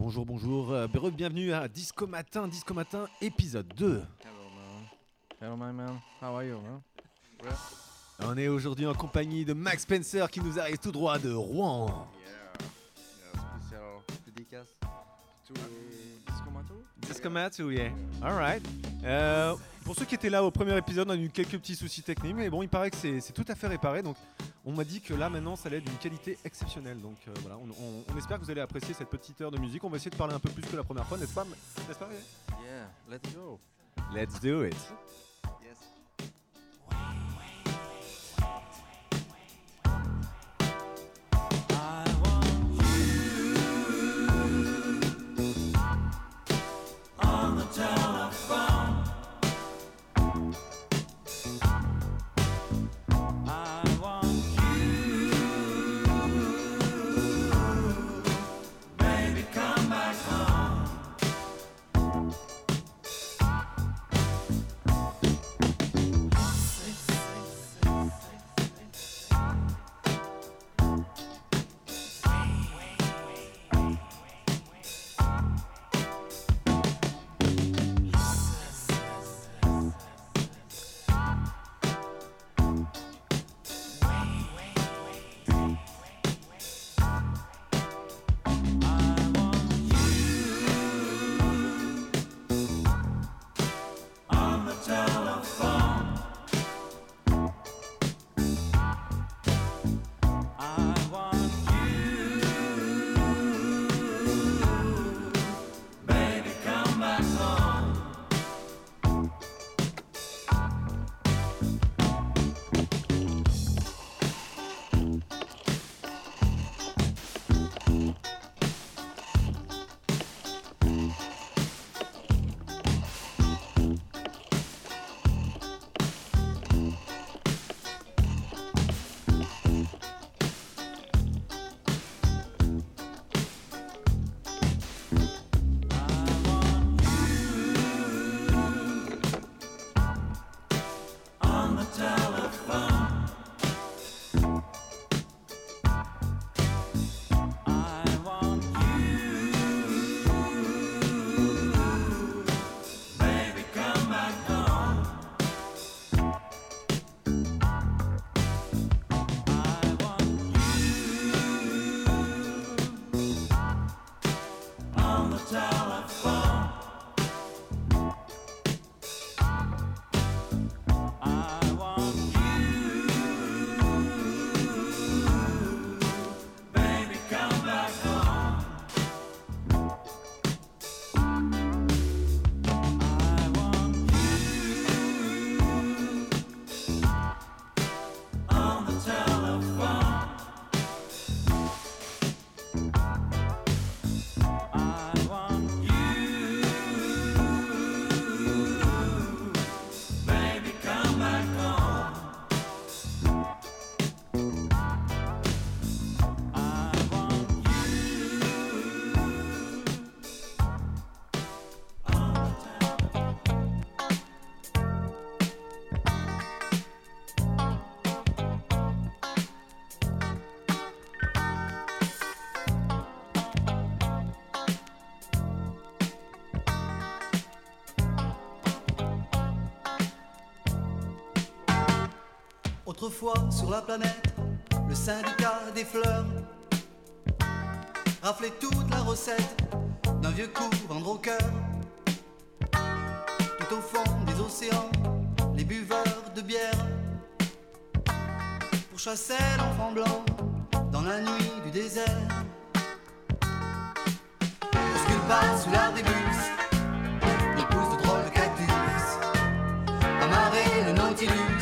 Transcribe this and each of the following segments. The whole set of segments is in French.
Bonjour, bonjour, euh, bienvenue à Disco Matin, Disco Matin, épisode 2. Hello man. Hello my man. How are you man? On est aujourd'hui en compagnie de Max Spencer qui nous arrive tout droit de Rouen. Yeah. yeah spécial dédicace to Disco Mato. Disco Matin, yeah. Alright. Euh, pour ceux qui étaient là au premier épisode, on a eu quelques petits soucis techniques, mais bon, il paraît que c'est tout à fait réparé. Donc, on m'a dit que là, maintenant, ça allait d'une qualité exceptionnelle. Donc, euh, voilà, on, on- on espère que vous allez apprécier cette petite heure de musique. On va essayer de parler un peu plus que la première fois, n'est-ce pas N'est-ce pas Yeah, let's go. Let's do it. Autrefois sur la planète, le syndicat des fleurs raflait toute la recette d'un vieux coup vendre au cœur. Tout au fond des océans, les buveurs de bière pourchassaient l'enfant blanc dans la nuit du désert. Bouscule pas sous l'arbribus, il pousse de drôles de cactus. Amarrer le Nautilus,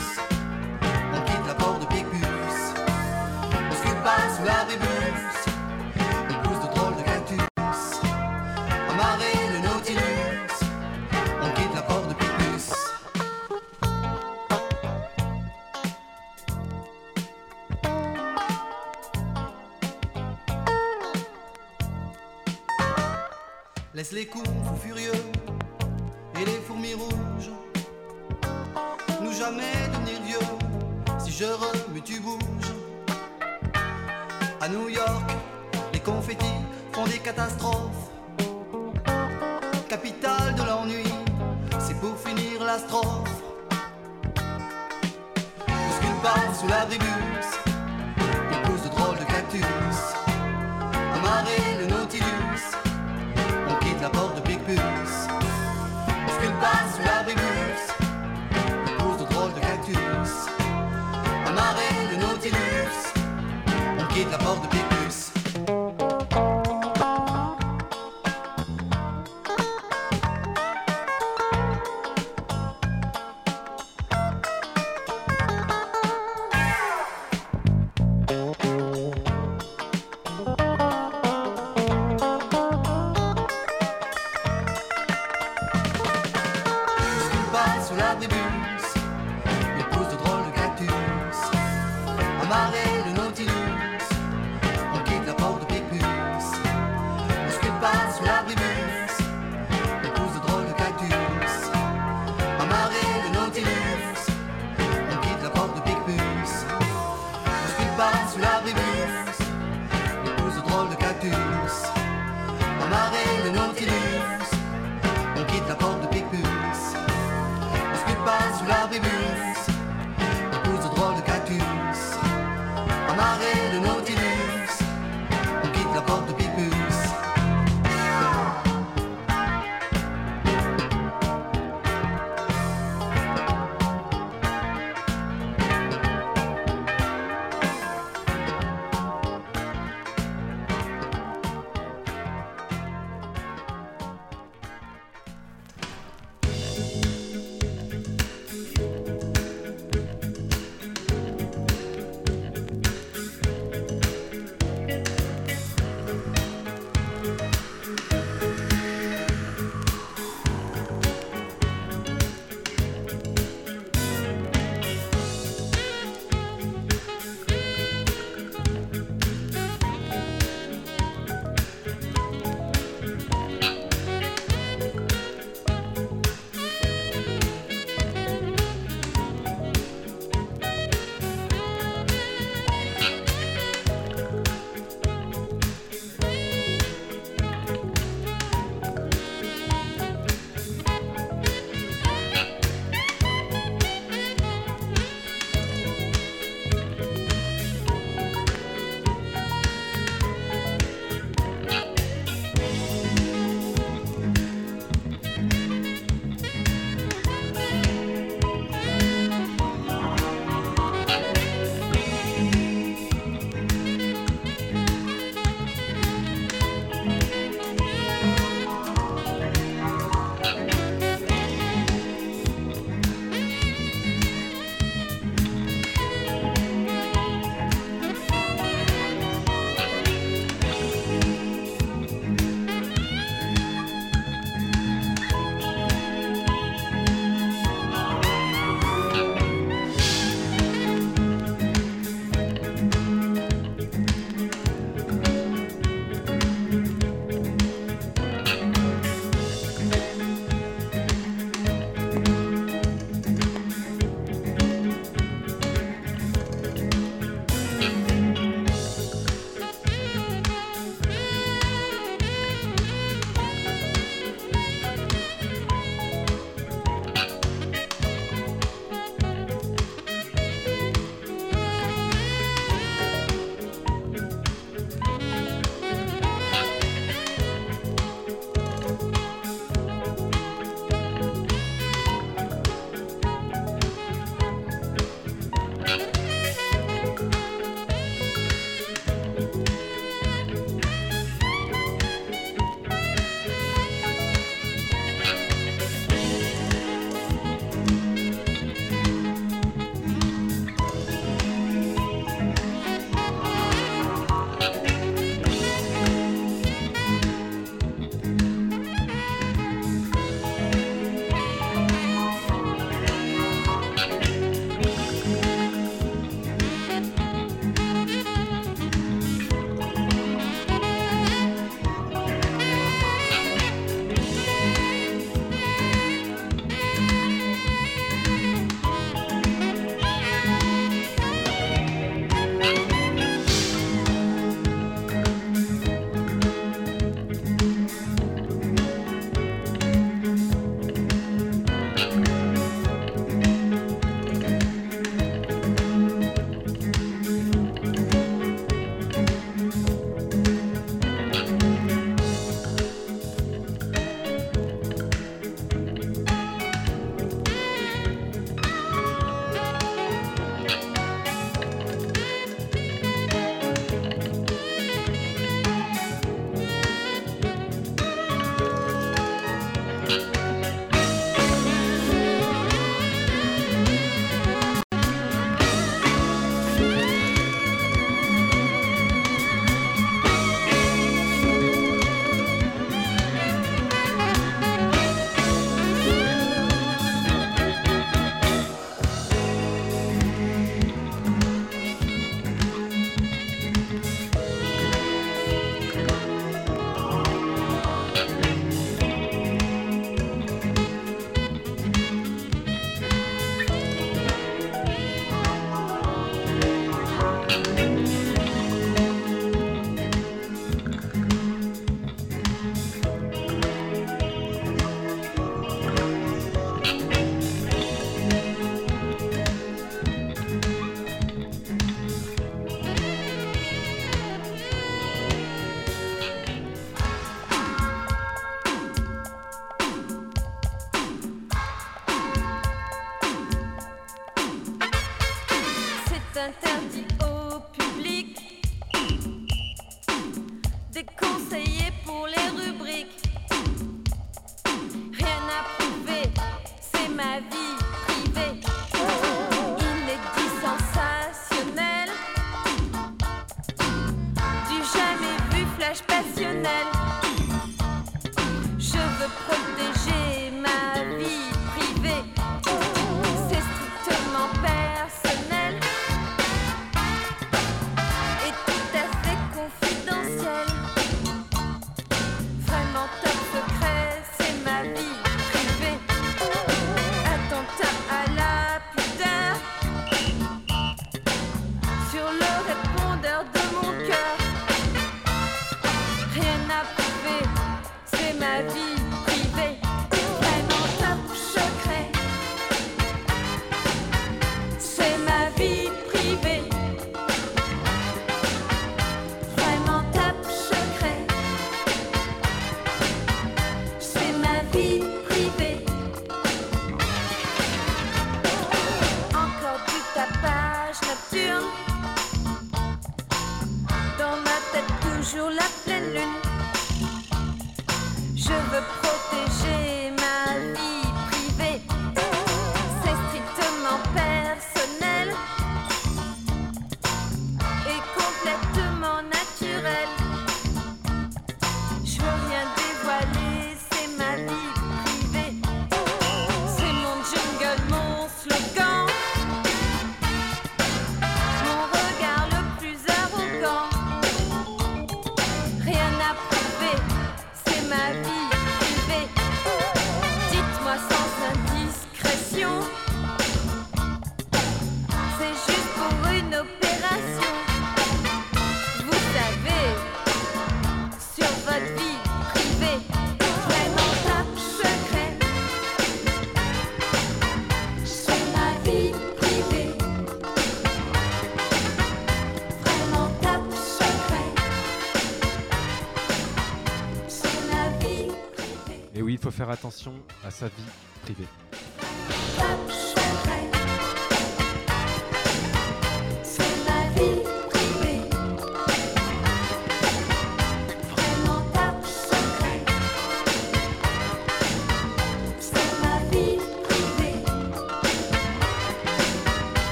attention à sa vie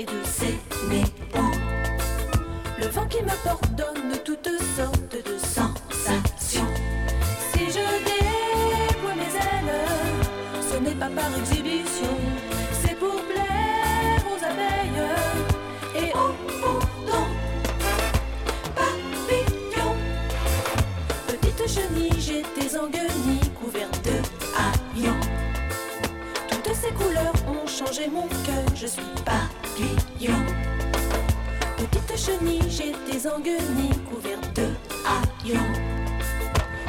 et de Sénéan. Le vent qui m'apporte donne toutes sortes de sensations. Si je déploie mes ailes, ce n'est pas par exhibition, c'est pour plaire aux abeilles et aux boutons. Papillon, petite chenille, j'étais en guenille couverte de haillons. Toutes ces couleurs ont changé mon cœur, je suis pas chenilles, j'étais en guenilles, couverte de haillons.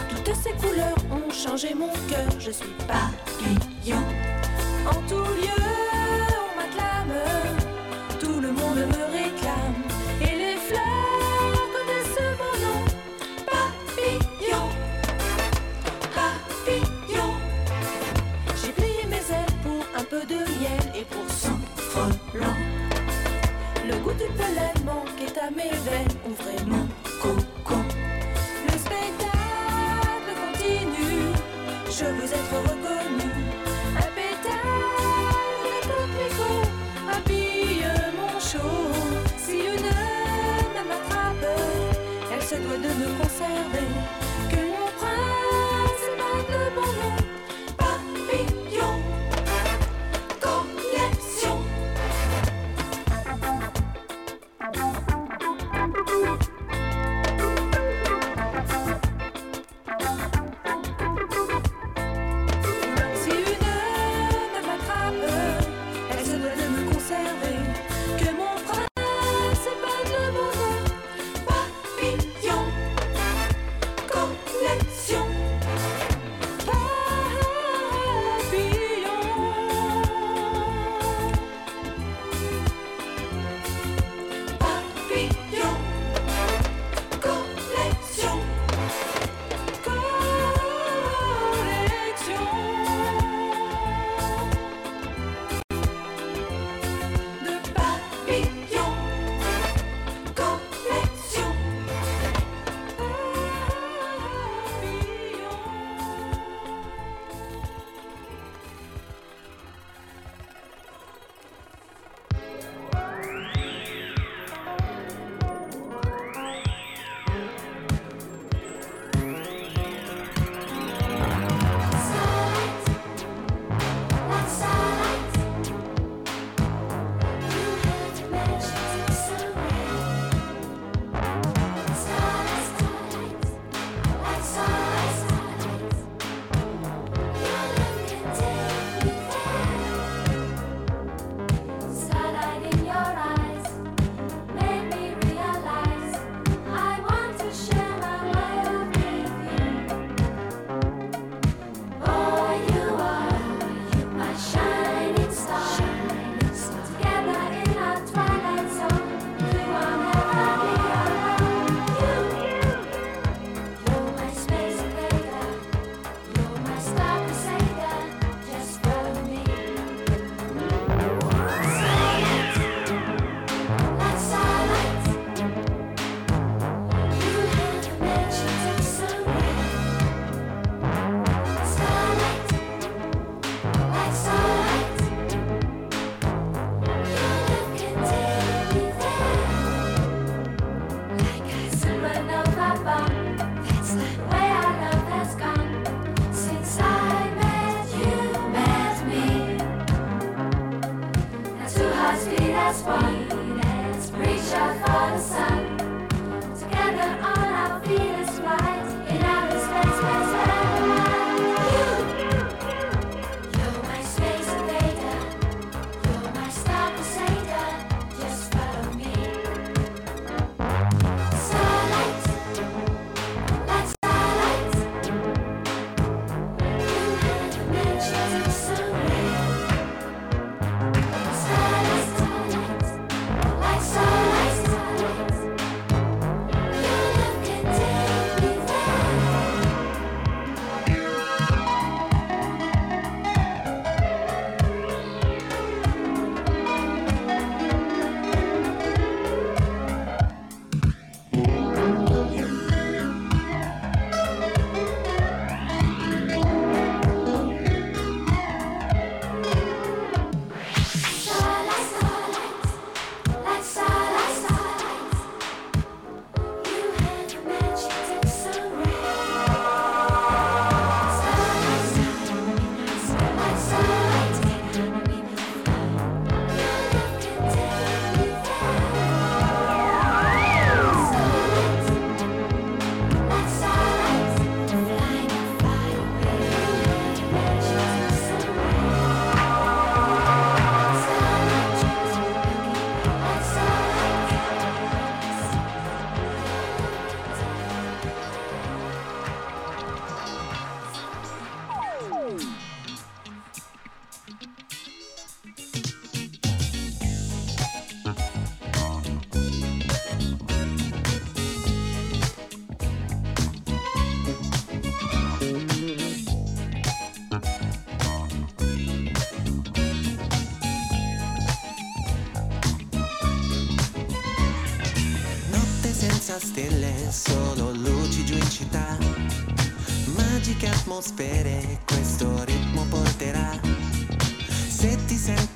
Toutes ces couleurs ont changé mon cœur, je suis papillon. En tout lieu,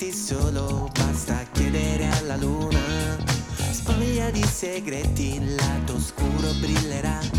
senti solo, basta chiedere alla luna. Spoglia di segreti, il lato oscuro brillerà.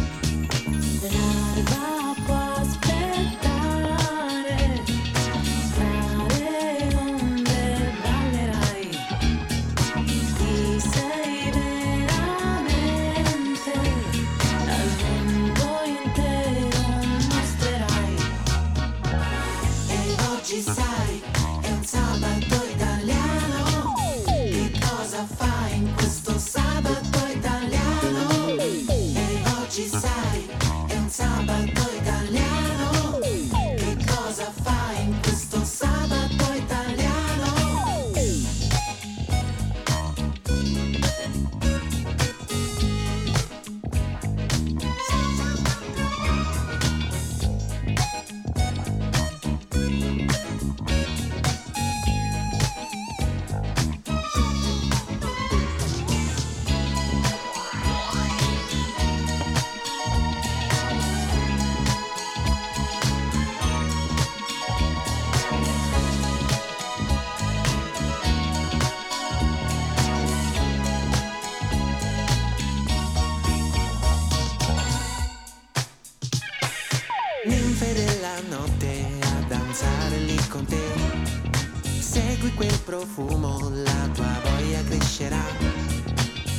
quel profumo la tua voglia crescerà.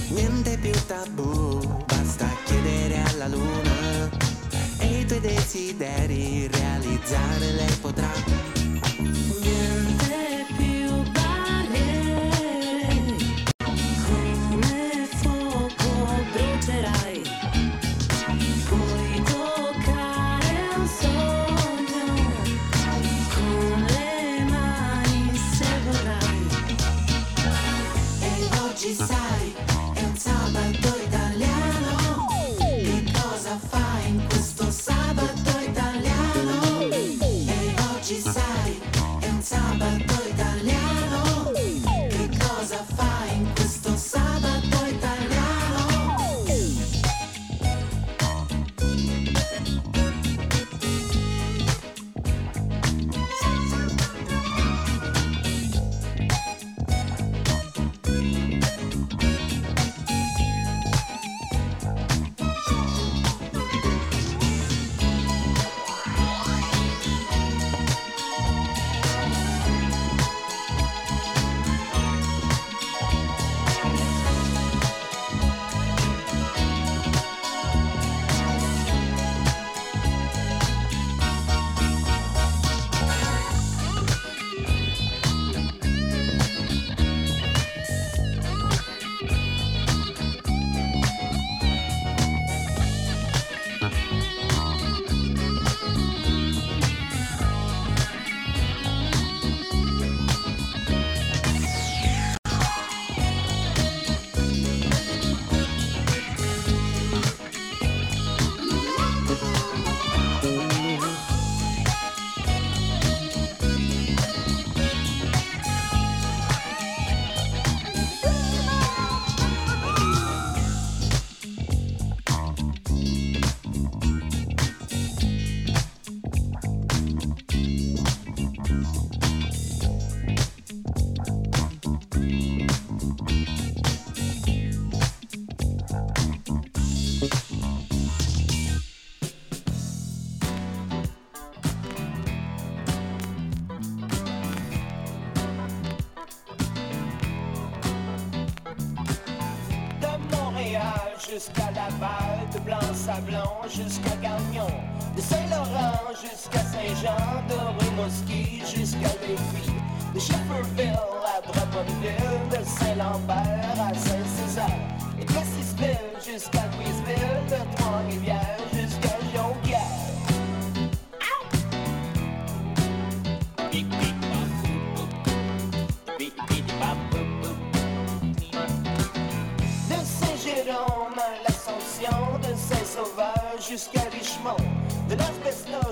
Niente più tabù, basta chiedere alla luna e i tuoi desideri realizzare lei potrà.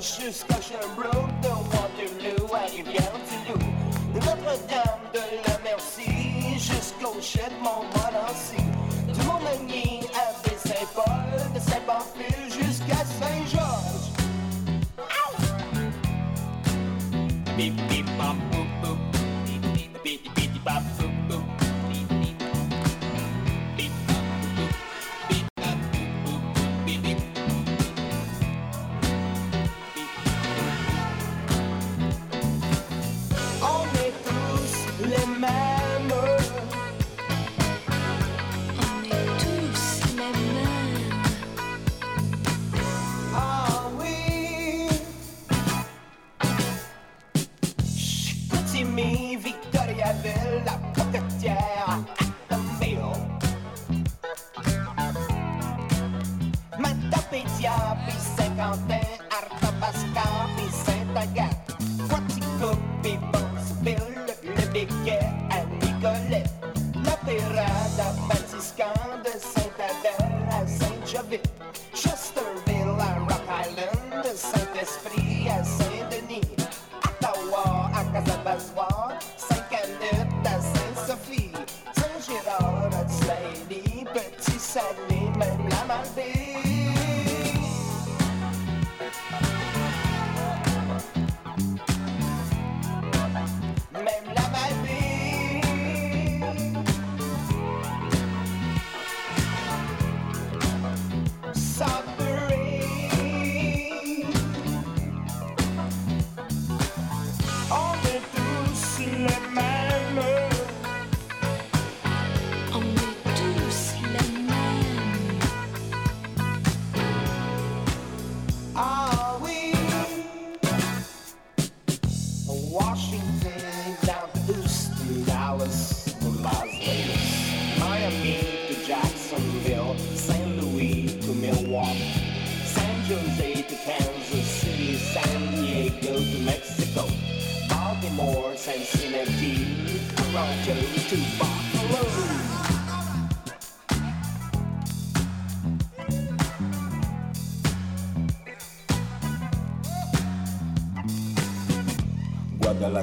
Just scotch and bro.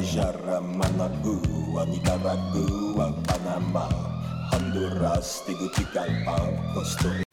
Guadalajara, Managua, Nicaragua, Panama, Honduras, Tegucigalpa, Costa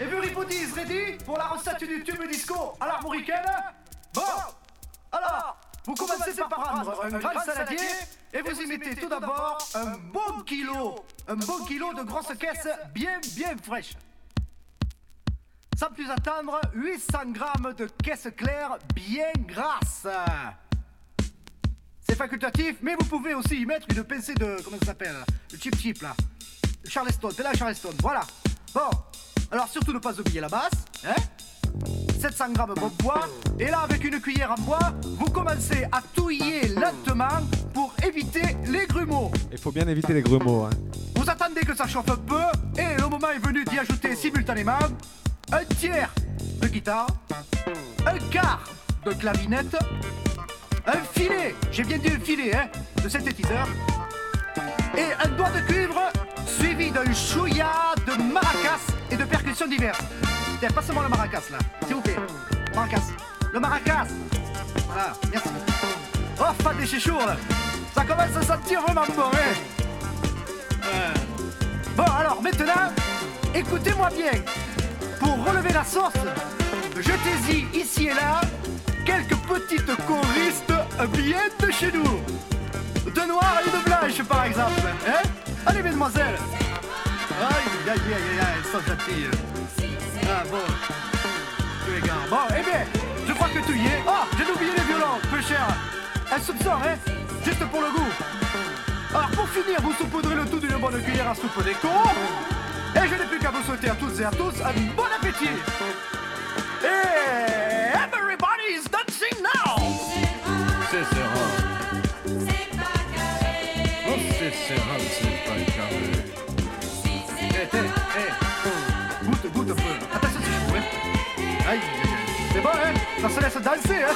Everybody is ready pour la recette du tube disco à l'armoricaine? Bon Alors, vous commencez par prendre un grand saladier et vous y mettez tout d'abord un bon kilo, un bon kilo de grosses caisses bien bien fraîches. Sans plus attendre, 800 grammes de caisses claires bien grasses. C'est facultatif, mais vous pouvez aussi y mettre une pincée de. Comment ça s'appelle Le chip chip là. Le Charleston, c'est là Charleston, voilà. Bon, alors surtout ne pas oublier la basse, hein 700 grammes bon poids, et là avec une cuillère en bois, vous commencez à touiller lentement pour éviter les grumeaux. Il faut bien éviter les grumeaux. Hein. Vous attendez que ça chauffe un peu, et le moment est venu d'y ajouter simultanément un tiers de guitare, un quart de clavinette, un filet, j'ai bien dit un filet, hein, de synthétiseur, et un doigt de cuivre suivi d'un chouïa de maracas et de percussions diverses. Tiens, passe-moi le maracas là, s'il vous plaît. Maracas. Le maracas. Voilà, merci. Oh, pas des chichours là. Ça commence à sentir vraiment bon, hein. Ouais. Bon, alors maintenant, écoutez-moi bien. Pour relever la sauce, jetez-y ici et là quelques petites choristes habillées de chez nous. De noir et de blanche, par exemple. Hein? Allez, mesdemoiselles. Aïe, aïe, aïe, aïe, aïe, sans gentille. Ah bon. Tous les gars. Bon, eh bien, je crois que tu y es. Oh, j'ai oublié les violons, peu cher. Un soupçon, hein? Juste pour le goût. Alors, pour finir, vous saupoudrez le tout d'une bonne cuillère à soupe des. Et je n'ai plus qu'à vous souhaiter à toutes et à tous un bon appétit. Et everybody's done. Ça se laisse danser, hein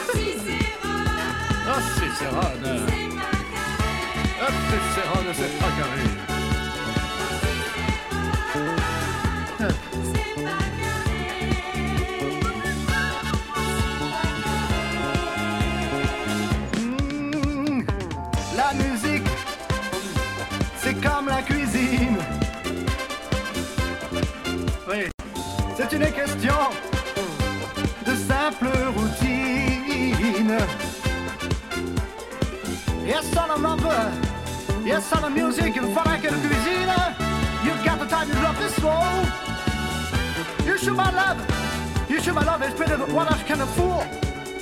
Ah, Céral. Ah, c'est Céral, c'est pas carré. Mmh, La musique, c'est comme la cuisine. Oui, c'est une question Yes, a music, faudra que la cuisine. You got the time, you love this slow. You should my love. You should my love. It's better what I can afford.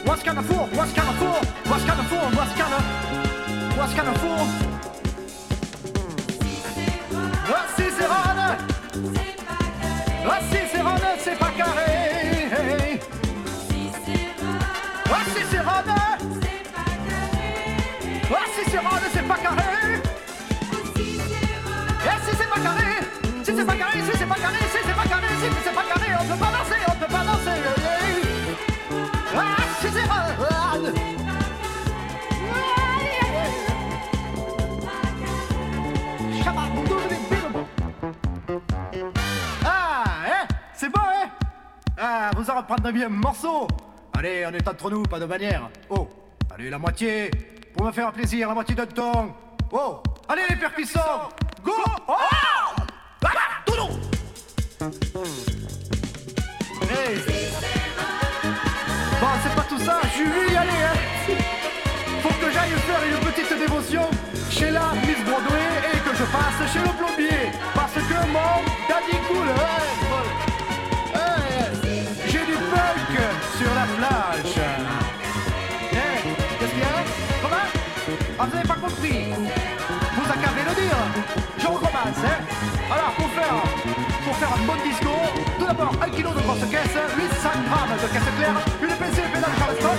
What's of fool? What's of fool? What's of fool? What's of What's of fool? Oh, Cicérone Oh, Cicérone, c'est pas carré Oh, Cicérone Oh, Cicérone, c'est pas carré c'est pas carré, si c'est pas carré, si c'est pas carré, si c'est pas carré, on peut pas danser, on peut pas danser Ah, Cicérone Ah, hein C'est bon, hein. Ah, vous en reprendrez bien un morceau. Allez, on est entre nous, pas de manière. Oh, allez, la moitié. Pour me faire plaisir, la moitié de ton. Oh, allez les percussons Go. Oh Hey Bon, c'est pas tout ça, je vais y aller, hein Faut que j'aille faire une petite dévotion chez la Miss Broadway et que je passe chez le plombier. Parce que mon daddy cool, ouais. J'ai du punk sur la plage. Qu'est-ce qu'il y a? Comment Ah, vous avez pas compris bon disco, tout d'abord, un kilo de grosse caisse, 800 grammes de caisse claire, une PC pédale Charleston,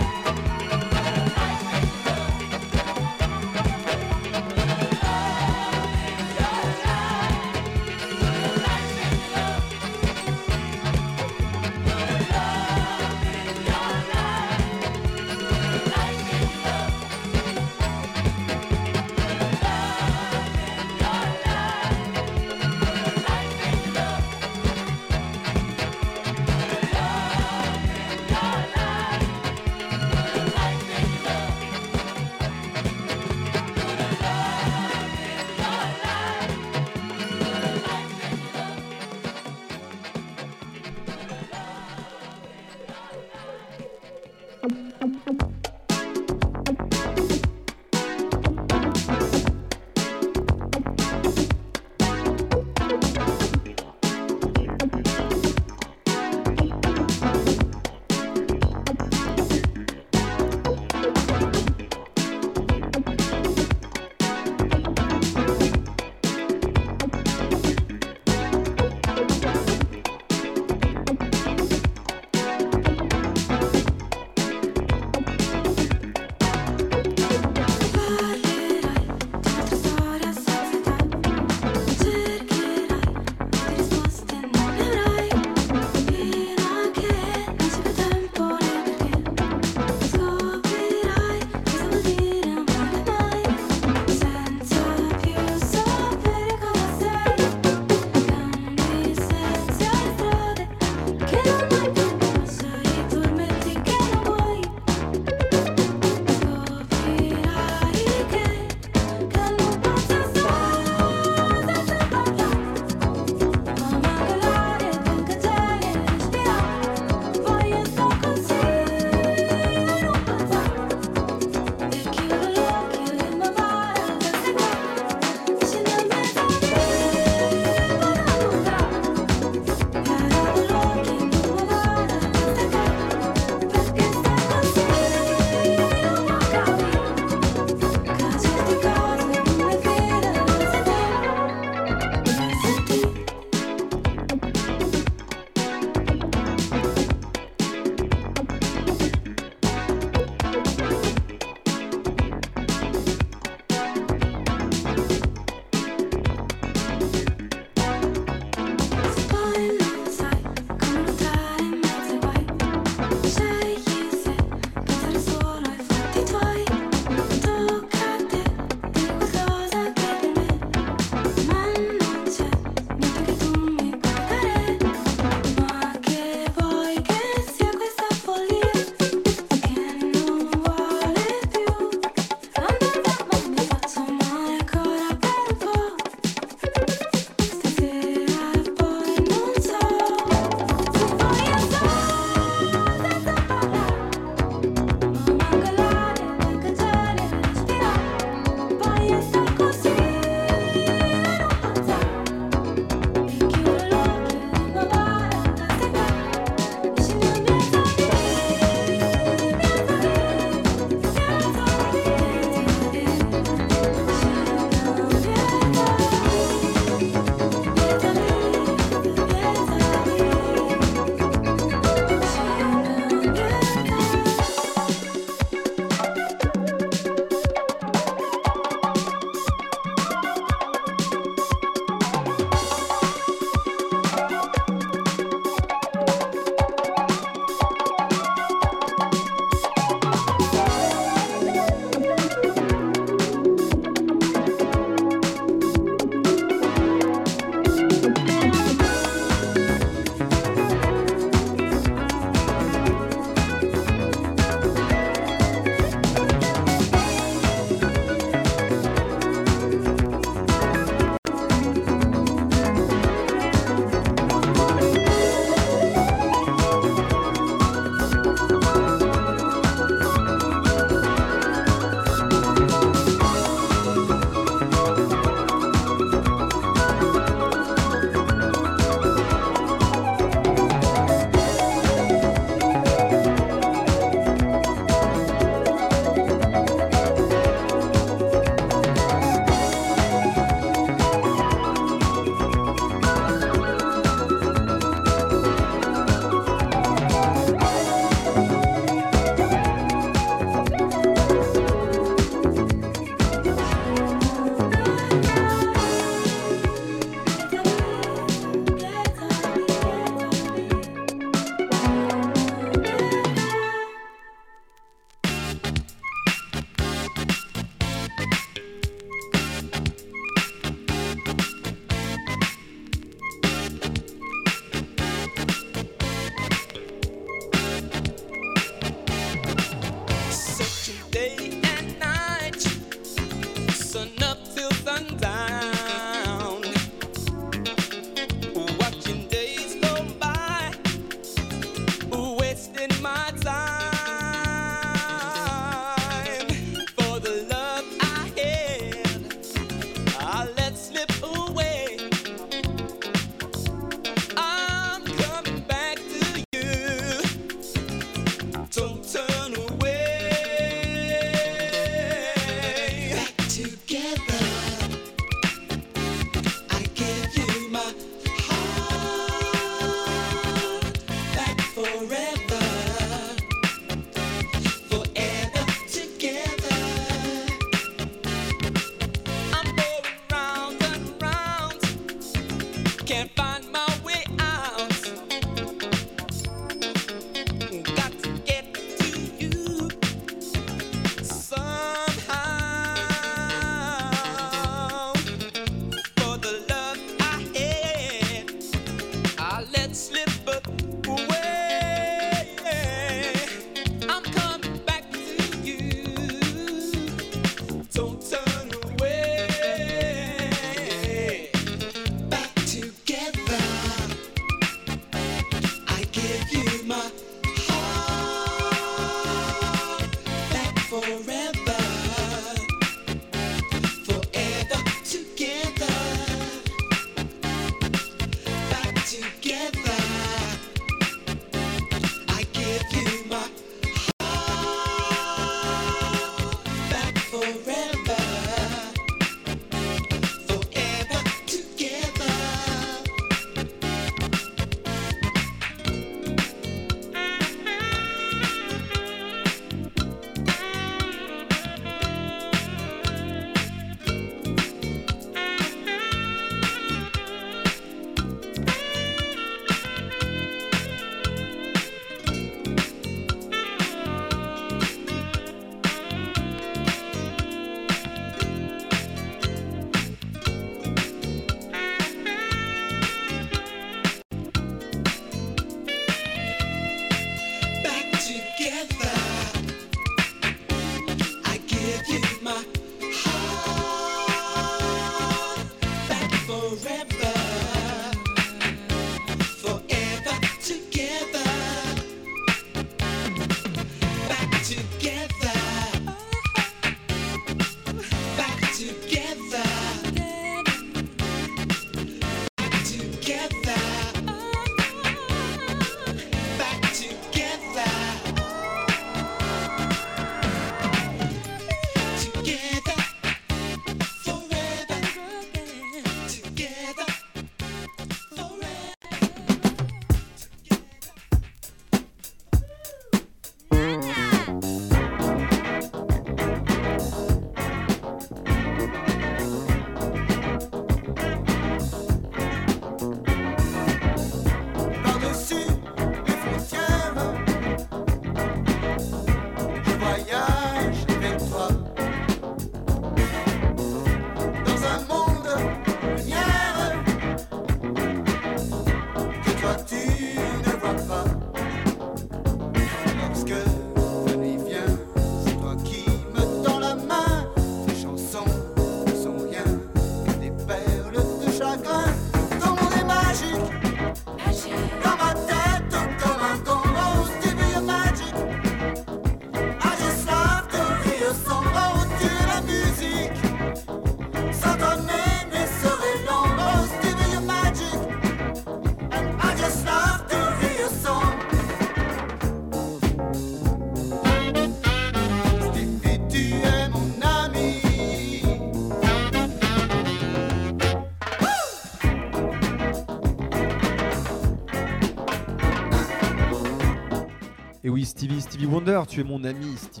Stevie, Wonder, tu es mon ami, Stevie.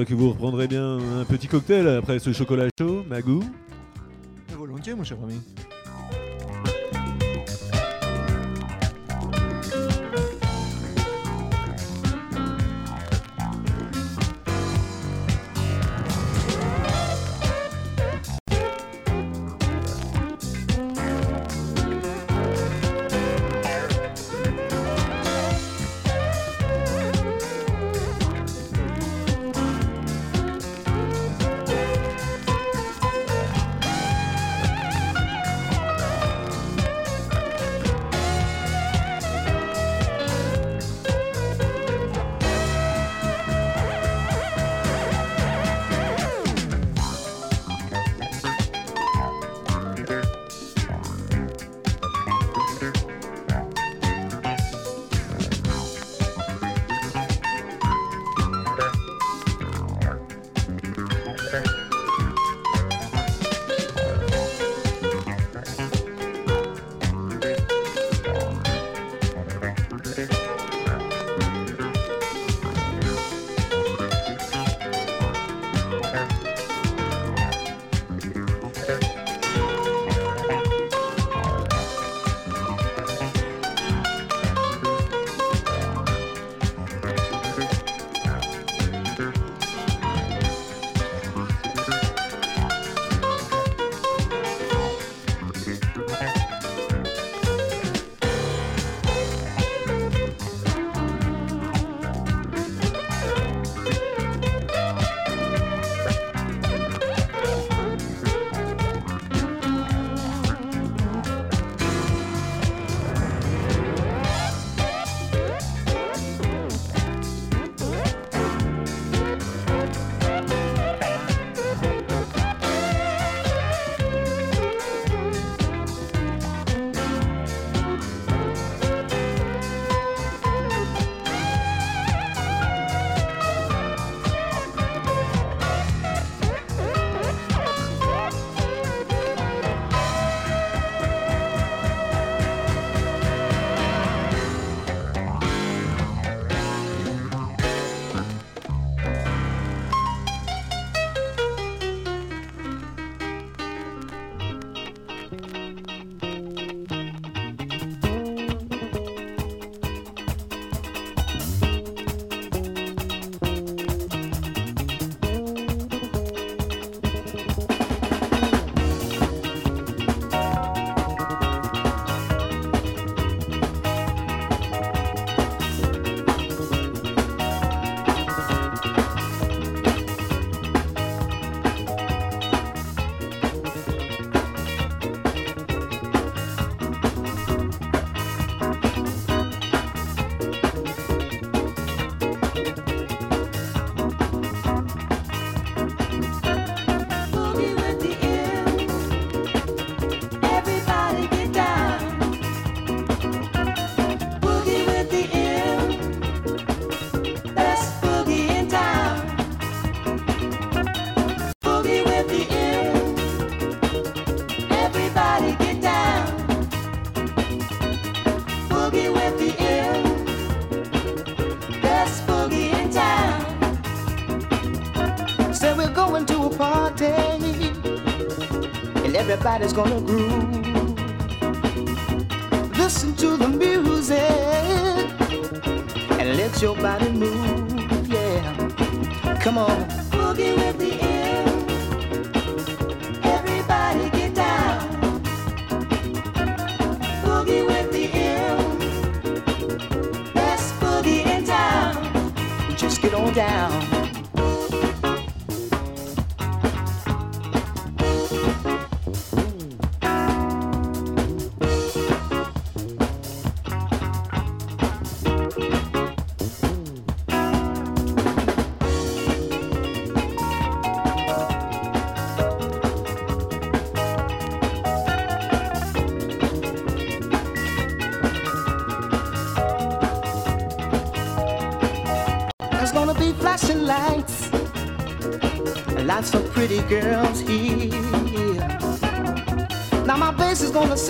J'espère que vous reprendrez bien un petit cocktail après ce chocolat chaud, Magou. Volontiers, mon cher ami. And gonna groove. Listen to the music and let your body move. Yeah, come on.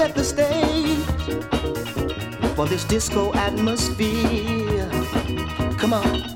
Set the stage for this disco atmosphere. Come on.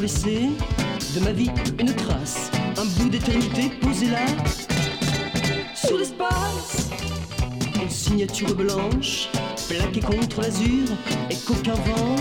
Laisser de ma vie une trace, un bout d'éternité posé là, sur l'espace. Une signature blanche, plaquée contre l'azur, et qu'aucun vent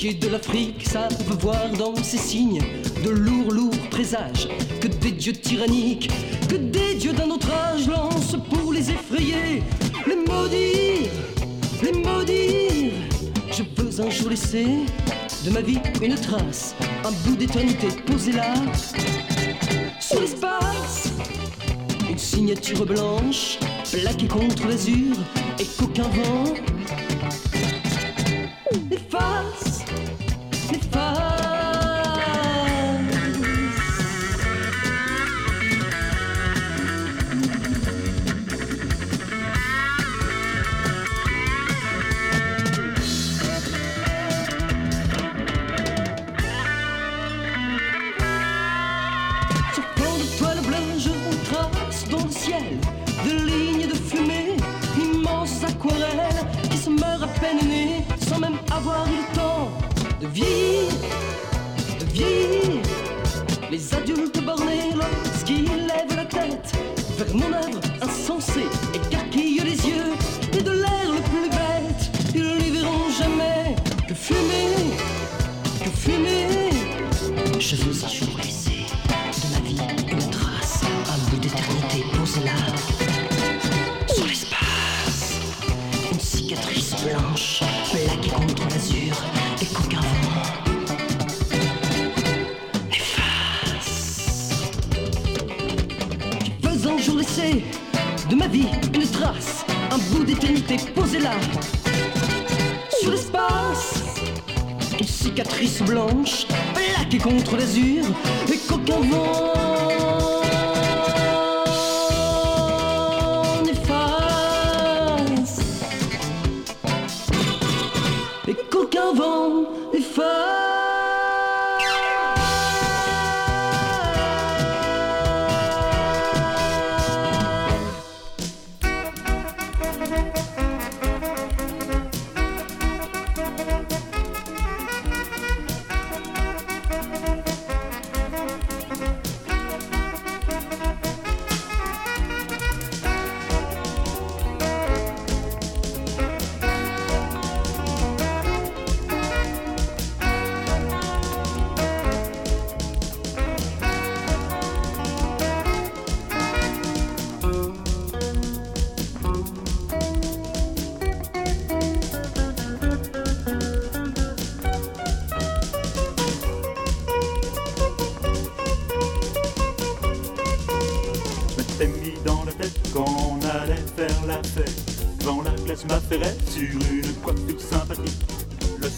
De l'Afrique savent voir dans ces signes de lourds, lourds présages que des dieux tyranniques, que des dieux d'un autre âge lancent pour les effrayer, les maudire, les maudire. Je veux un jour laisser de ma vie une trace, un bout d'éternité posé là, sur l'espace. Une signature blanche, plaquée contre l'azur, et qu'aucun vent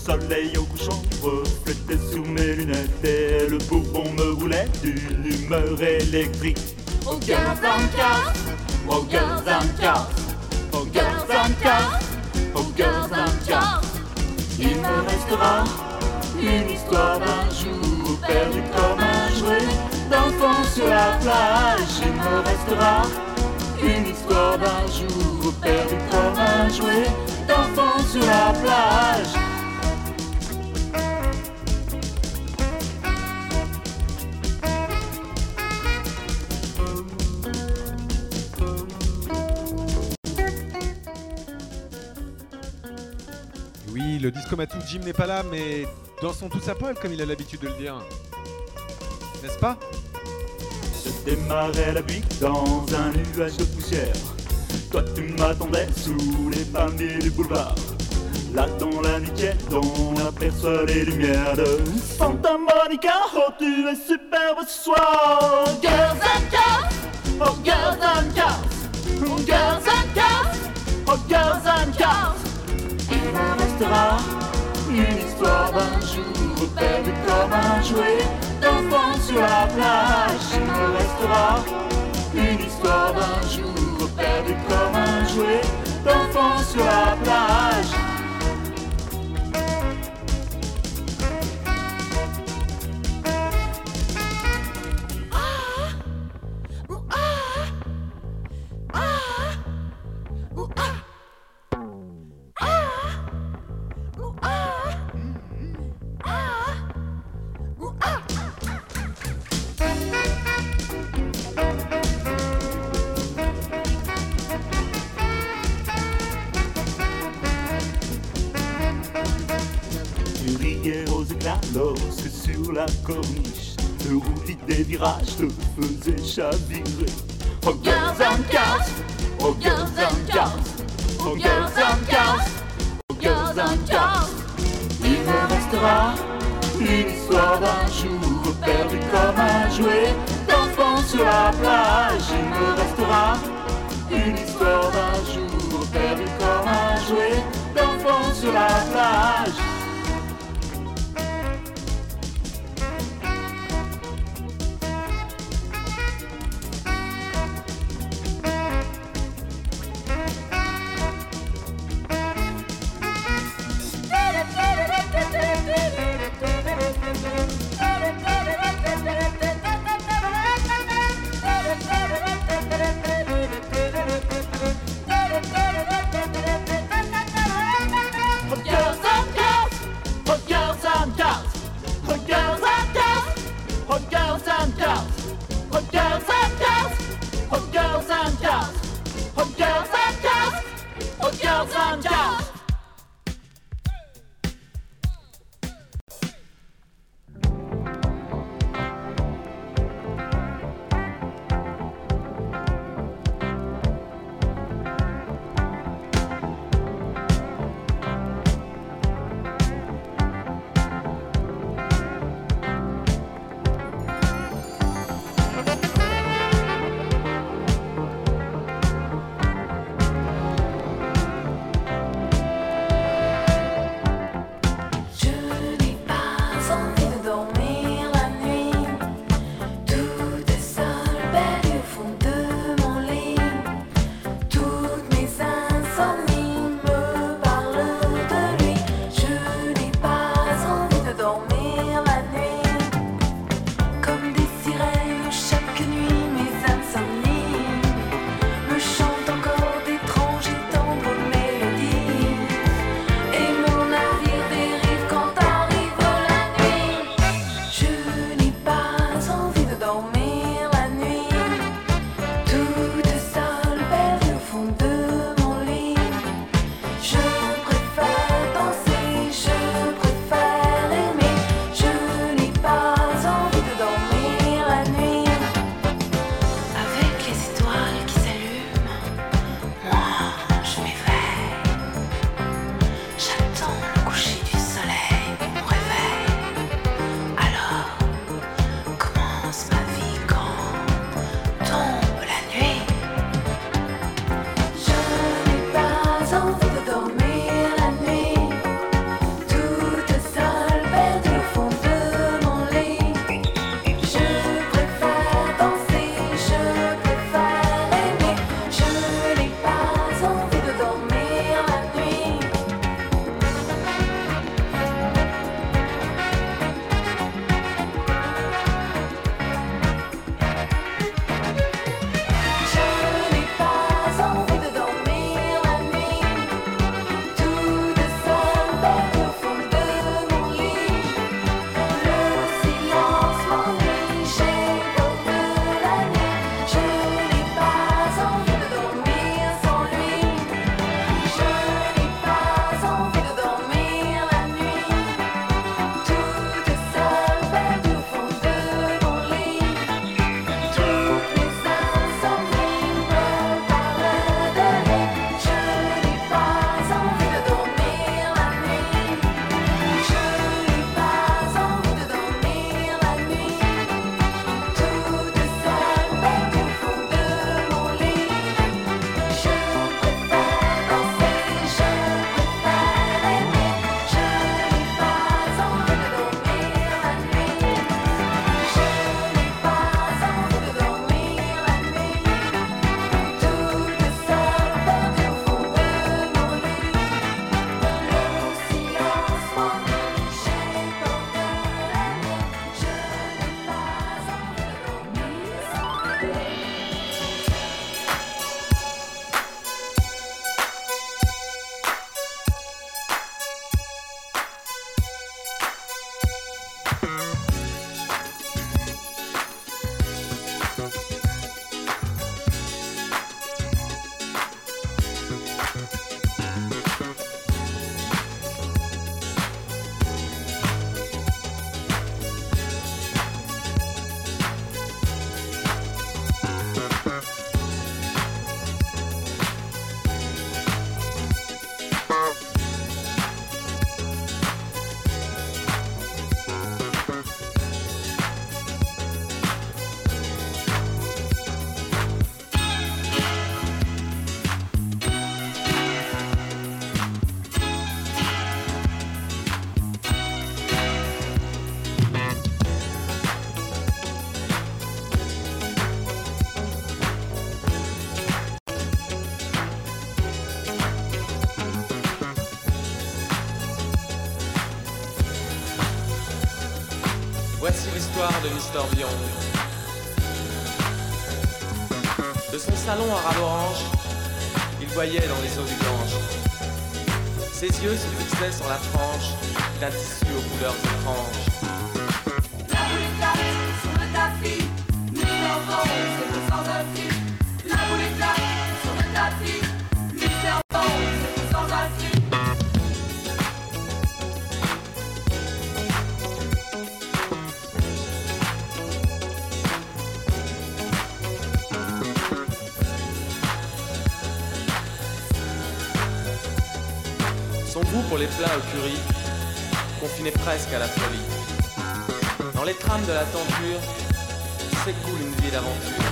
soleil au couchant reflétait sur mes lunettes. Et le bourbon me roulait d'une humeur électrique. Oh girls and cars, oh girls and cars, oh girls and cars, oh girls and cars. Il me restera une histoire d'un jour perdu comme un jouet d'enfant sur la plage. Il me restera une histoire d'un jour perdu comme un jouet d'enfant sur la plage. Le Disco Matou, Jim n'est pas là, mais dansons tous à poil, comme il a l'habitude de le dire. N'est-ce pas? Je démarrais la butte dans un nuage de poussière. Toi tu m'attendais sous les palmiers du boulevard. Là dans la nickel, on aperçoit les lumières de Santa Monica. Oh tu es superbe ce soir. Girls and cars, oh girls and cars, oh girls and cars, oh girls and cars. Restera une histoire d'un jour perdu comme un jouet d'enfant sur la plage. Il me restera une histoire d'un jour perdu comme un jouet d'enfant sur la plage. of l'histoire de Mister Bion. De son salon à ras d'orange, il voyait dans les eaux du Gange. Ses yeux se fixaient sur la frange d'un tissu aux couleurs étranges. Goût pour les plats au curry confinait presque à la folie. Dans les trames de la tenture s'écoule une vie d'aventure.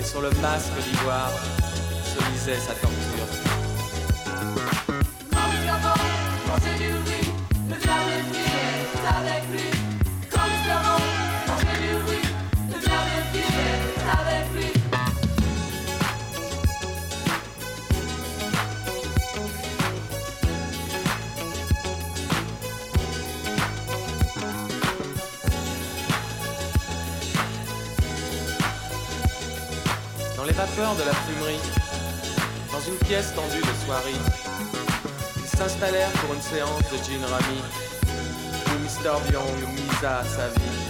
Et sur le masque d'ivoire se lisait sa torture. De la dans une pièce tendue de soirée, ils s'installèrent pour une séance de gin rami où Mister Bion misa sa vie.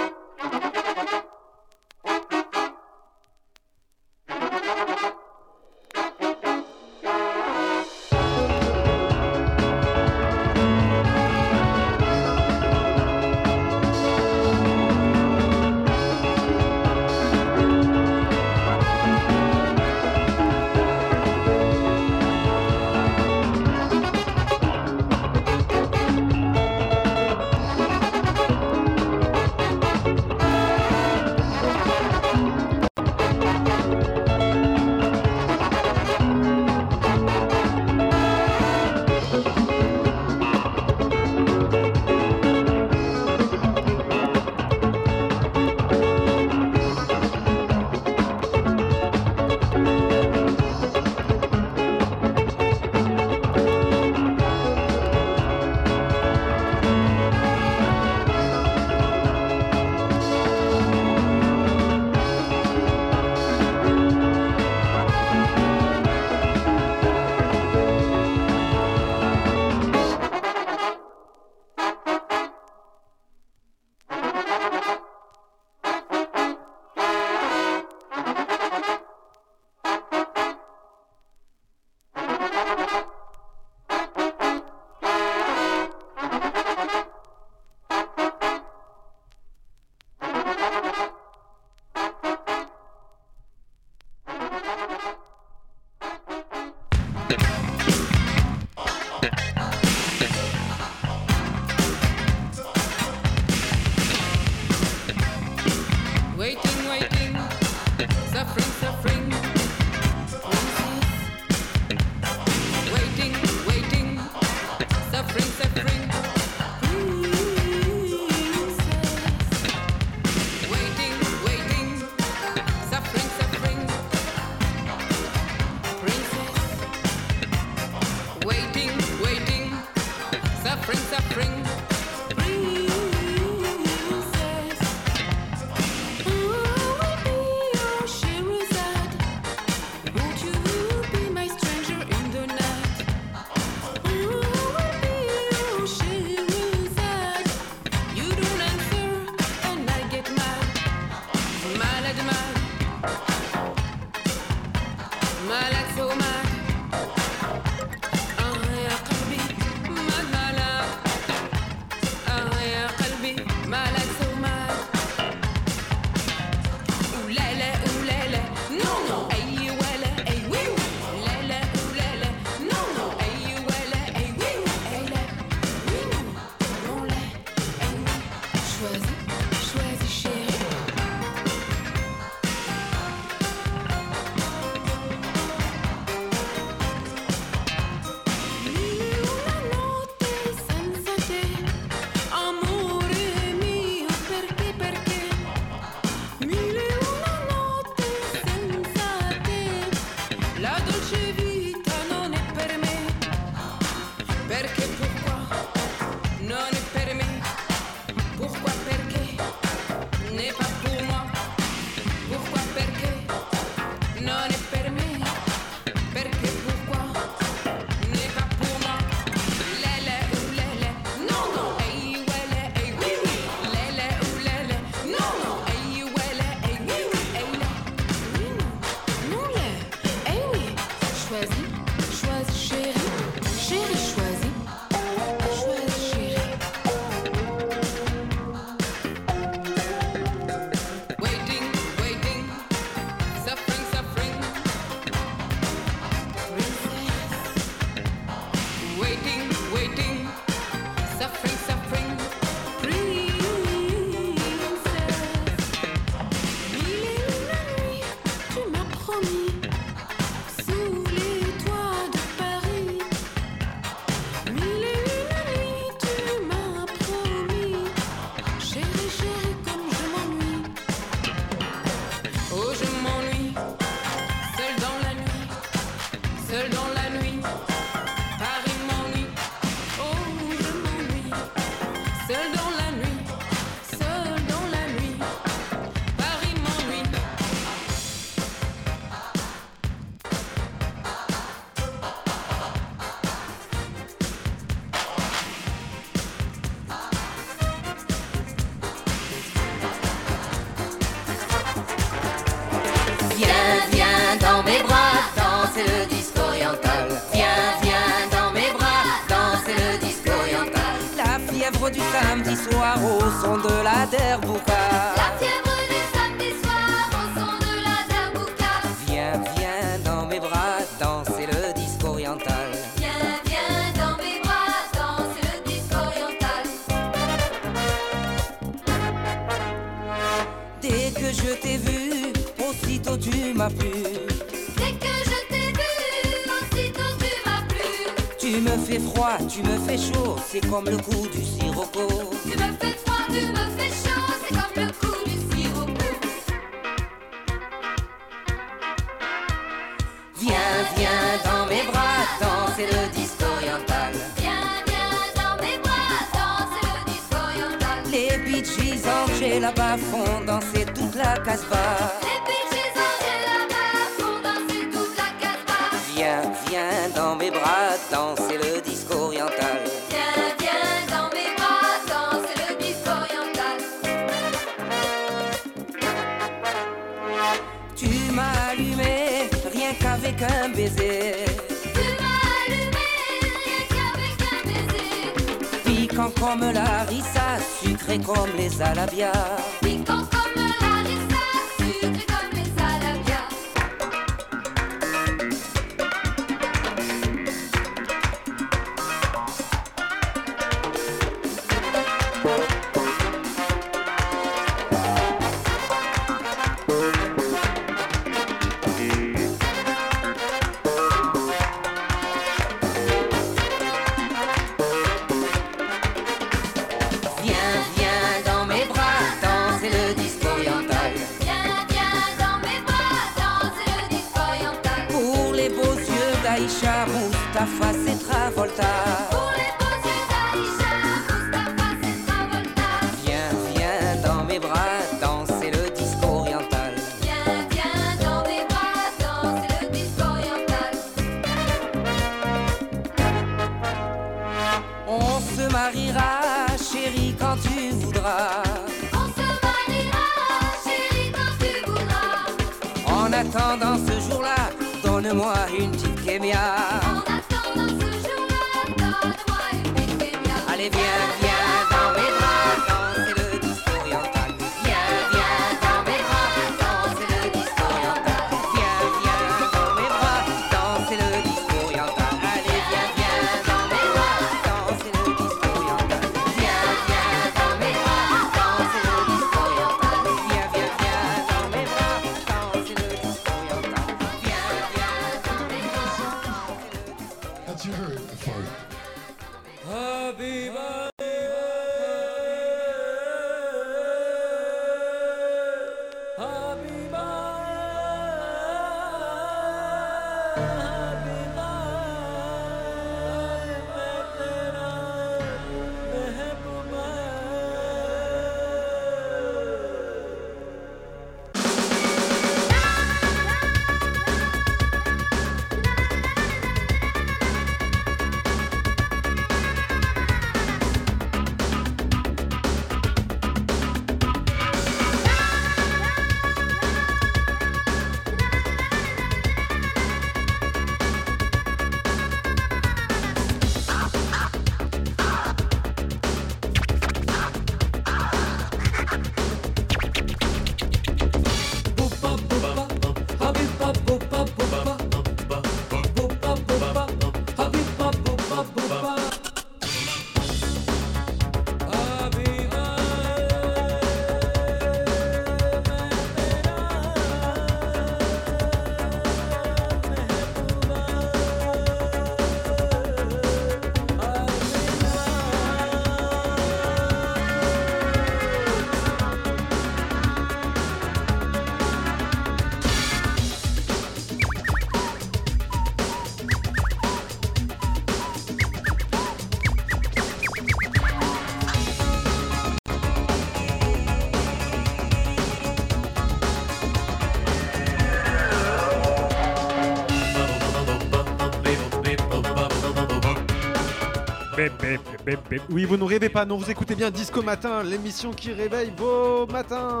Oui, vous ne rêvez pas, non, vous écoutez bien Disco Matin, l'émission qui réveille vos matins.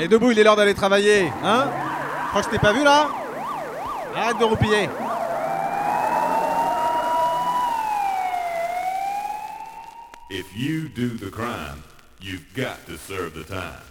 Allez, debout, il est l'heure d'aller travailler. Hein Je crois que je t'ai pas vu là Arrête de roupiller. If you do the crime, you've got to serve the time.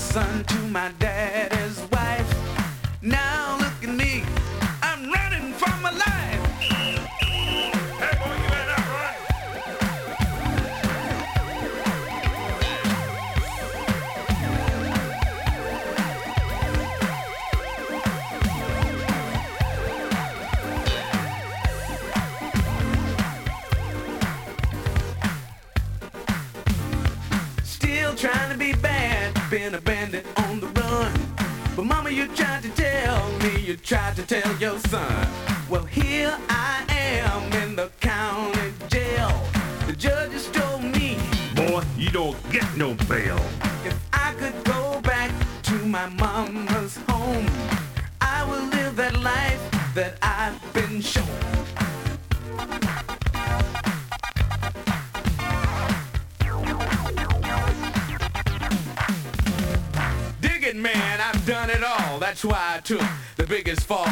Wouldn't to my daddy's wife. Now look at me, I'm running for my life. Hey boy, you better not run. Still trying to be bad, been a But mama, you tried to tell me, you tried to tell your son. Well, here I am in the county jail. The judges told me Boy, you don't get no bail. if I could go back to my mama's home, I would live that life that I've been shown. That's why I took the biggest fall.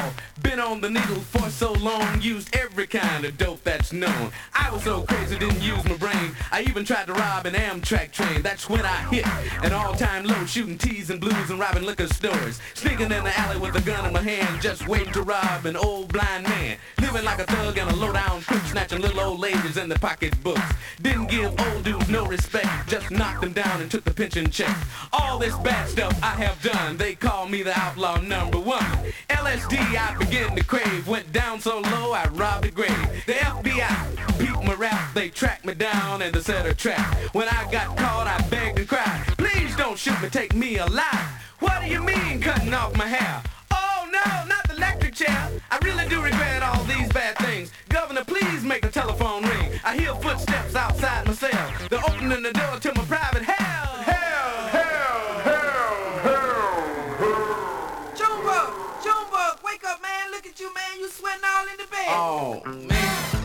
Been on the needle for so long, used every kind of dope that's known. I was so crazy, didn't use my brain. I even tried to rob an Amtrak train. That's when I hit an all-time low, shooting teas and blues and robbing liquor stores. Sneaking in the alley with a gun in my hand, just waiting to rob an old blind man. Living like a thug and a low-down crook, snatching little old ladies in the pocketbooks. Didn't give old dudes no respect, just knocked them down and took the pension check. All this bad stuff I have done, they call me the outlaw number one. LSD I begin to crave, went down so low I robbed a grave. The FBI beat my rap, they tracked me down and they set a trap. When I got caught I begged and cried, please don't shoot me, take me alive. What do you mean cutting off my hair? Oh no, not the electric chair. I really do regret all these bad things. Governor, please make the telephone ring. I hear footsteps outside my cell. They're opening the door to my private hell. You, man. You sweating all in the bed. Oh, man.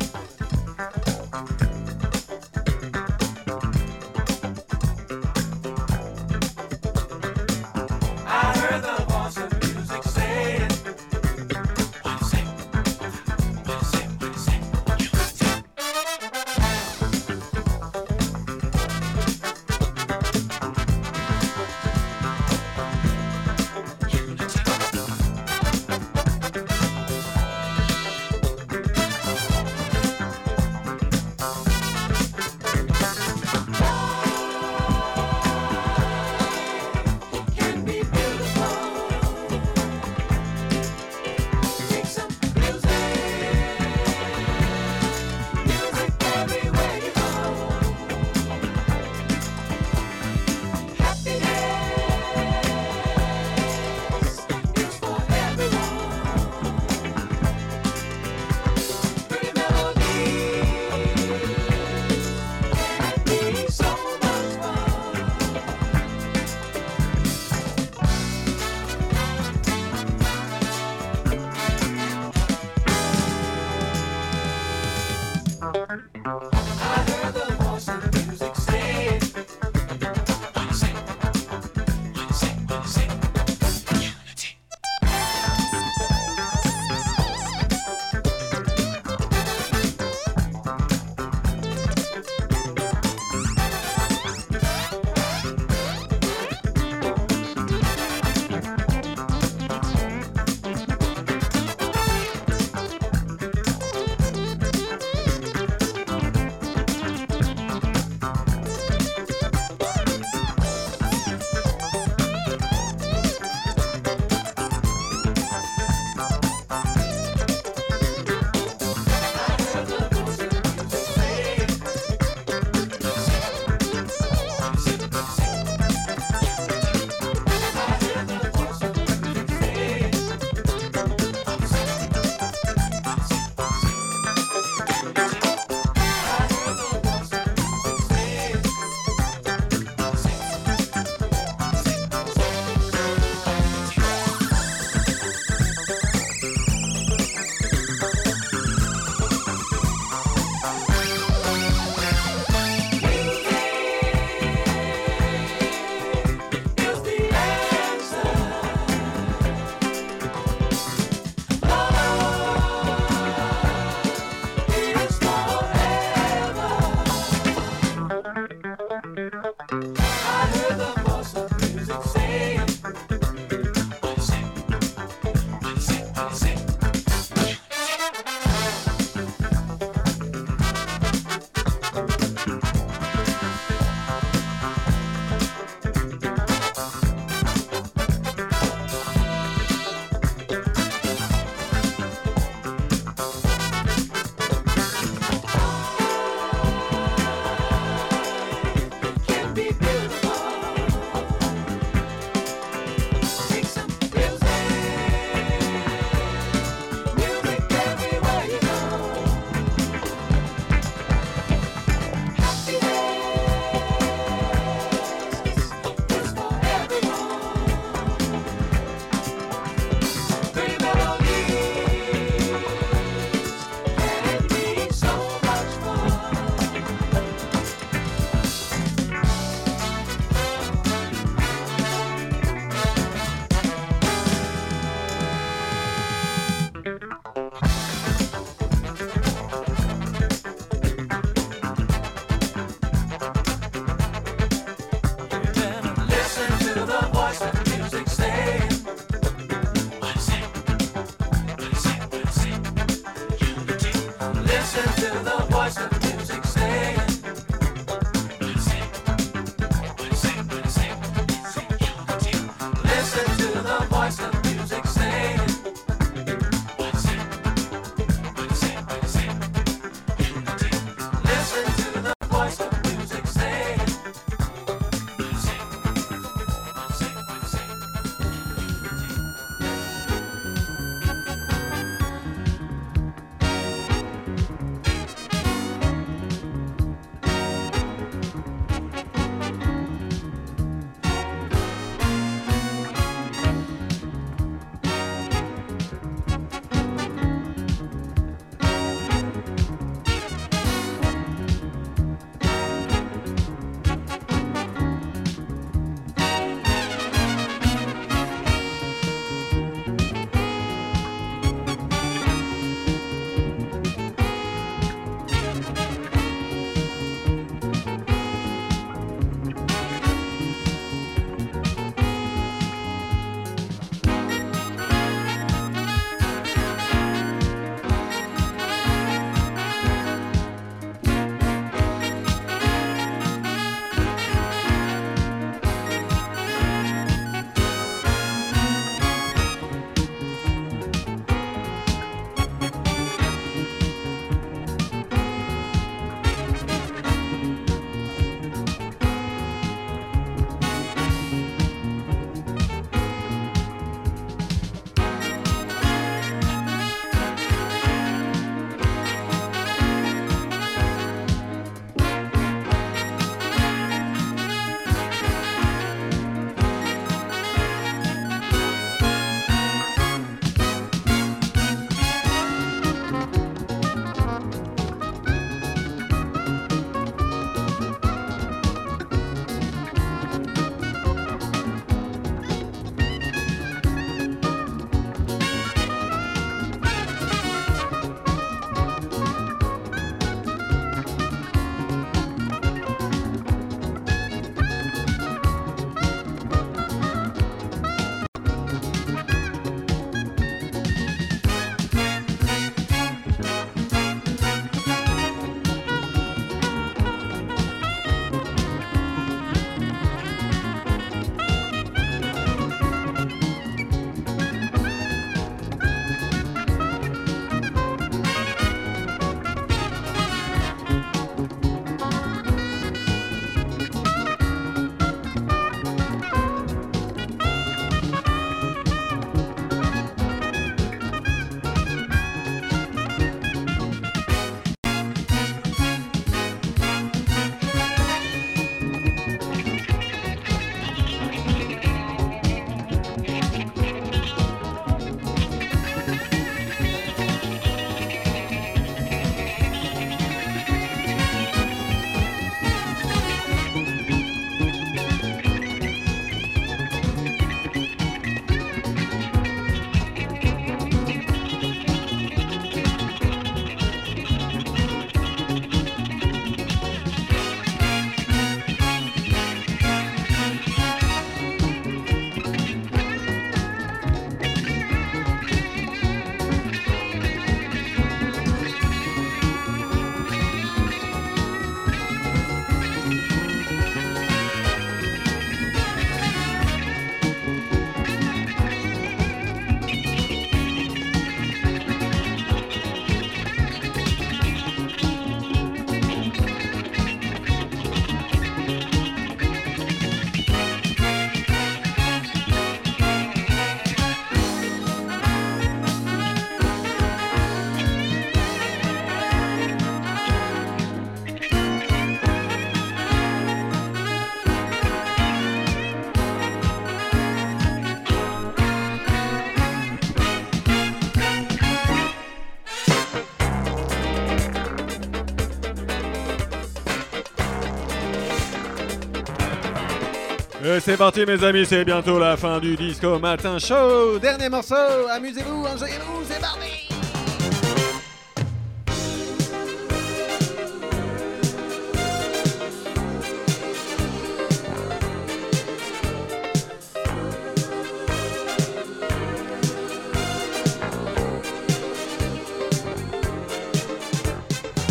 Et c'est parti mes amis, c'est bientôt la fin du disco matin show. Dernier morceau, amusez-vous, enjoyez-vous, c'est parti.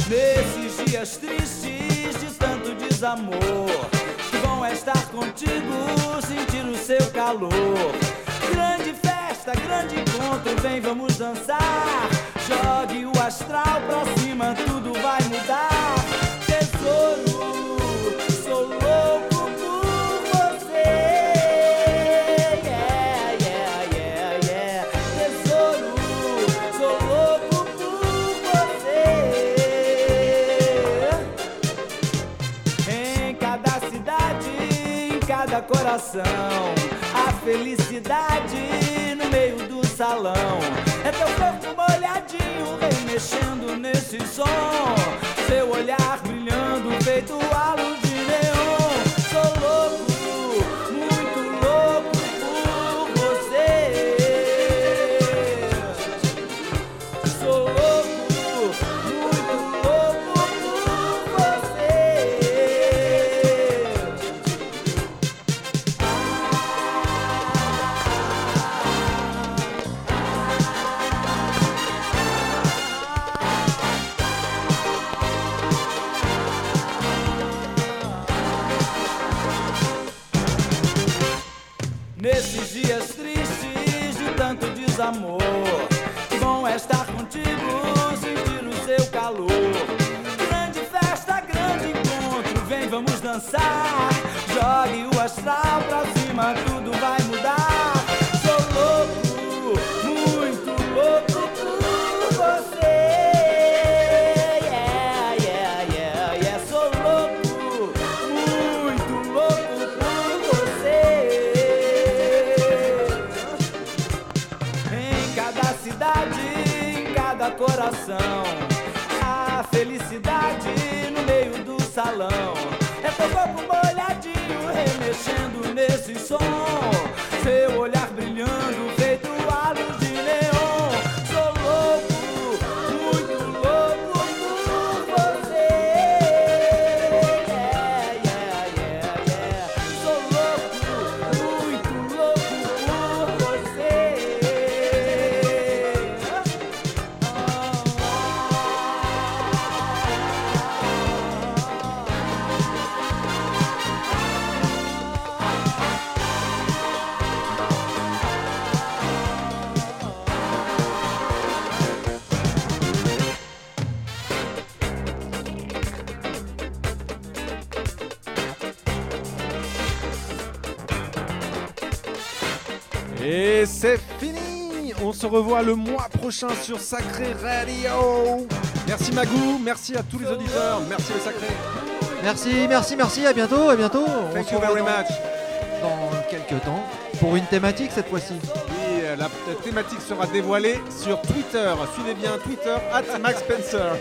Nesses dias tristes de tanto desamor bom é estar contigo, sentir o seu calor. Grande festa, grande encontro, vem vamos dançar. Jogue o astral pra cima, tudo vai mudar. Tesouro, sou louco coração, a felicidade no meio do salão. É teu corpo molhadinho, remexendo nesse som. Seu olhar brilhando, feito luz de neon. Sou louco, dançar. Jogue o astral pra cima, tudo vai song. On le mois prochain sur Sacré Radio Merci Magou, merci à tous les auditeurs, merci les Sacrés Merci, merci, merci, à bientôt, à bientôt. On Thank se you very dans- much. Dans quelques temps, pour une thématique cette fois-ci. Oui, euh, la, thématique sera dévoilée sur Twitter. Suivez bien Twitter, at Max Spencer.